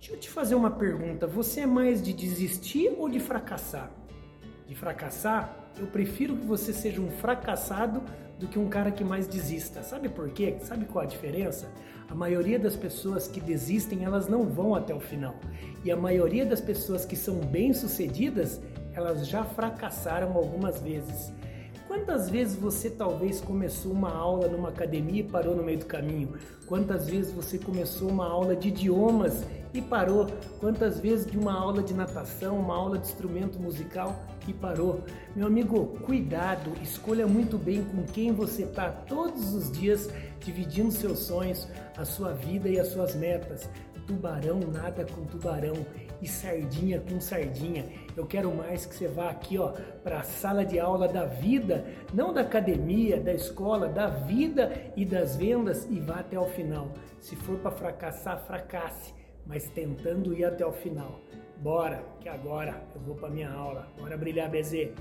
Deixa eu te fazer uma pergunta. Você é mais de desistir ou de fracassar? De fracassar? Eu prefiro que você seja um fracassado do que um cara que mais desista. Sabe por quê? Sabe qual a diferença? A maioria das pessoas que desistem, elas não vão até o final. E a maioria das pessoas que são bem-sucedidas, elas já fracassaram algumas vezes. Quantas vezes você talvez começou uma aula numa academia e parou no meio do caminho? Quantas vezes você começou uma aula de idiomas e parou? Quantas vezes de uma aula de natação, uma aula de instrumento musical e parou? Meu amigo, cuidado, escolha muito bem com quem você está todos os dias dividindo seus sonhos, a sua vida e as suas metas. Tubarão nada com tubarão e sardinha com sardinha. Eu quero mais que você vá aqui, ó, para a sala de aula da vida, não da academia, da escola, da vida e das vendas e vá até o final. Se for para fracassar, fracasse, mas tentando ir até o final. Bora, que agora eu vou para minha aula. Bora brilhar, BZ.